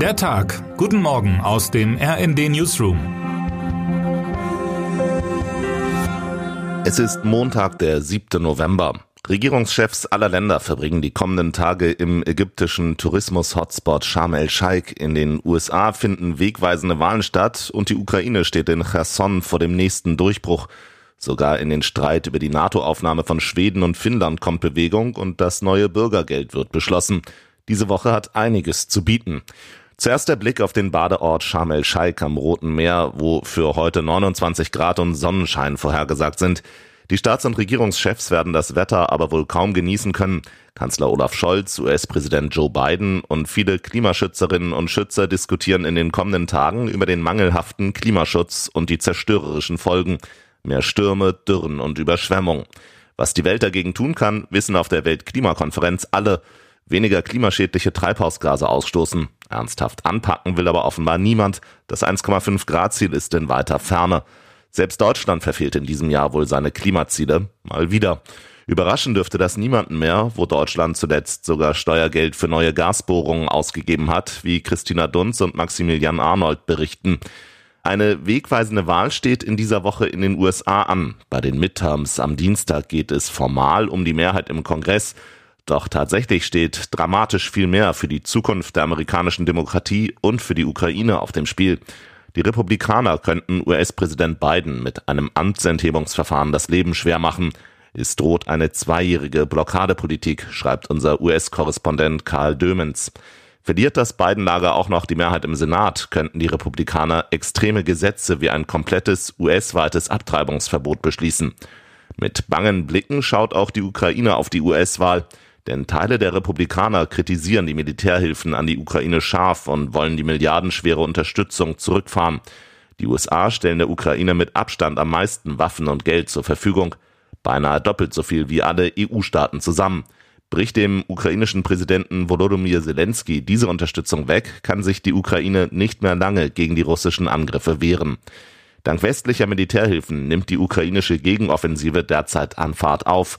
Der Tag. Guten Morgen aus dem RND Newsroom. Es ist Montag, der 7. November. Regierungschefs aller Länder verbringen die kommenden Tage im ägyptischen Tourismus-Hotspot Sharm el-Sheikh. In den USA finden wegweisende Wahlen statt und die Ukraine steht in Cherson vor dem nächsten Durchbruch. Sogar in den Streit über die NATO-Aufnahme von Schweden und Finnland kommt Bewegung und das neue Bürgergeld wird beschlossen. Diese Woche hat einiges zu bieten. Zuerst der Blick auf den Badeort Sharm el-Sheikh am Roten Meer, wo für heute 29 Grad und Sonnenschein vorhergesagt sind. Die Staats- und Regierungschefs werden das Wetter aber wohl kaum genießen können. Kanzler Olaf Scholz, US-Präsident Joe Biden und viele Klimaschützerinnen und Schützer diskutieren in den kommenden Tagen über den mangelhaften Klimaschutz und die zerstörerischen Folgen. Mehr Stürme, Dürren und Überschwemmung. Was die Welt dagegen tun kann, wissen auf der Weltklimakonferenz alle. Weniger klimaschädliche Treibhausgase ausstoßen. Ernsthaft anpacken will aber offenbar niemand. Das 1,5 Grad Ziel ist in weiter Ferne. Selbst Deutschland verfehlt in diesem Jahr wohl seine Klimaziele. Mal wieder. Überraschen dürfte das niemanden mehr, wo Deutschland zuletzt sogar Steuergeld für neue Gasbohrungen ausgegeben hat, wie Christina Dunz und Maximilian Arnold berichten. Eine wegweisende Wahl steht in dieser Woche in den USA an. Bei den Midterms am Dienstag geht es formal um die Mehrheit im Kongress. Doch tatsächlich steht dramatisch viel mehr für die Zukunft der amerikanischen Demokratie und für die Ukraine auf dem Spiel. Die Republikaner könnten US-Präsident Biden mit einem Amtsenthebungsverfahren das Leben schwer machen. Es droht eine zweijährige Blockadepolitik, schreibt unser US-Korrespondent Karl Dömens. Verliert das Biden-Lager auch noch die Mehrheit im Senat, könnten die Republikaner extreme Gesetze wie ein komplettes US-weites Abtreibungsverbot beschließen. Mit bangen Blicken schaut auch die Ukraine auf die US-Wahl. Denn Teile der Republikaner kritisieren die Militärhilfen an die Ukraine scharf und wollen die milliardenschwere Unterstützung zurückfahren. Die USA stellen der Ukraine mit Abstand am meisten Waffen und Geld zur Verfügung, beinahe doppelt so viel wie alle EU-Staaten zusammen. Bricht dem ukrainischen Präsidenten Volodymyr Zelensky diese Unterstützung weg, kann sich die Ukraine nicht mehr lange gegen die russischen Angriffe wehren. Dank westlicher Militärhilfen nimmt die ukrainische Gegenoffensive derzeit an Fahrt auf.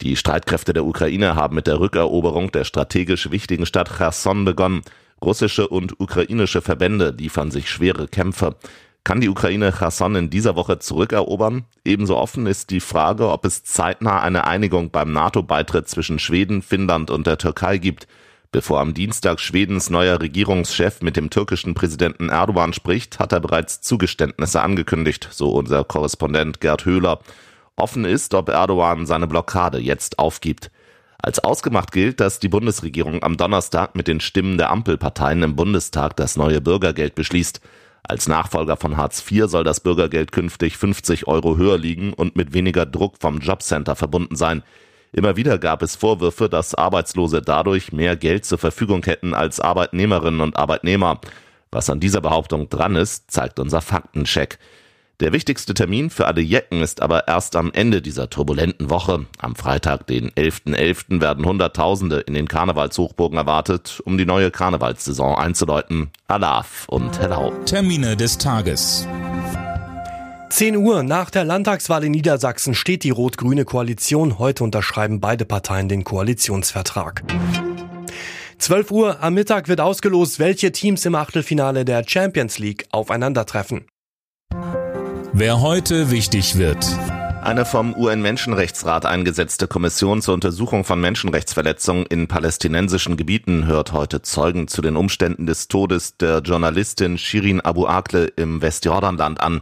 Die Streitkräfte der Ukraine haben mit der Rückeroberung der strategisch wichtigen Stadt Cherson begonnen. Russische und ukrainische Verbände liefern sich schwere Kämpfe. Kann die Ukraine Cherson in dieser Woche zurückerobern? Ebenso offen ist die Frage, ob es zeitnah eine Einigung beim NATO-Beitritt zwischen Schweden, Finnland und der Türkei gibt. Bevor am Dienstag Schwedens neuer Regierungschef mit dem türkischen Präsidenten Erdogan spricht, hat er bereits Zugeständnisse angekündigt, so unser Korrespondent Gerd Höhler. Offen ist, ob Erdogan seine Blockade jetzt aufgibt. Als ausgemacht gilt, dass die Bundesregierung am Donnerstag mit den Stimmen der Ampelparteien im Bundestag das neue Bürgergeld beschließt. Als Nachfolger von Hartz IV soll das Bürgergeld künftig 50 Euro höher liegen und mit weniger Druck vom Jobcenter verbunden sein. Immer wieder gab es Vorwürfe, dass Arbeitslose dadurch mehr Geld zur Verfügung hätten als Arbeitnehmerinnen und Arbeitnehmer. Was an dieser Behauptung dran ist, zeigt unser Faktencheck. Der wichtigste Termin für alle Jecken ist aber erst am Ende dieser turbulenten Woche. Am Freitag, den 11.11., .11., werden Hunderttausende in den Karnevalshochburgen erwartet, um die neue Karnevalssaison einzuläuten. Alaf und Hello. Termine des Tages. 10 Uhr nach der Landtagswahl in Niedersachsen steht die rot-grüne Koalition. Heute unterschreiben beide Parteien den Koalitionsvertrag. 12 Uhr am Mittag wird ausgelost, welche Teams im Achtelfinale der Champions League aufeinandertreffen. Wer heute wichtig wird. Eine vom UN-Menschenrechtsrat eingesetzte Kommission zur Untersuchung von Menschenrechtsverletzungen in palästinensischen Gebieten hört heute Zeugen zu den Umständen des Todes der Journalistin Shirin Abu Akleh im Westjordanland an.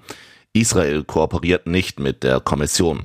Israel kooperiert nicht mit der Kommission.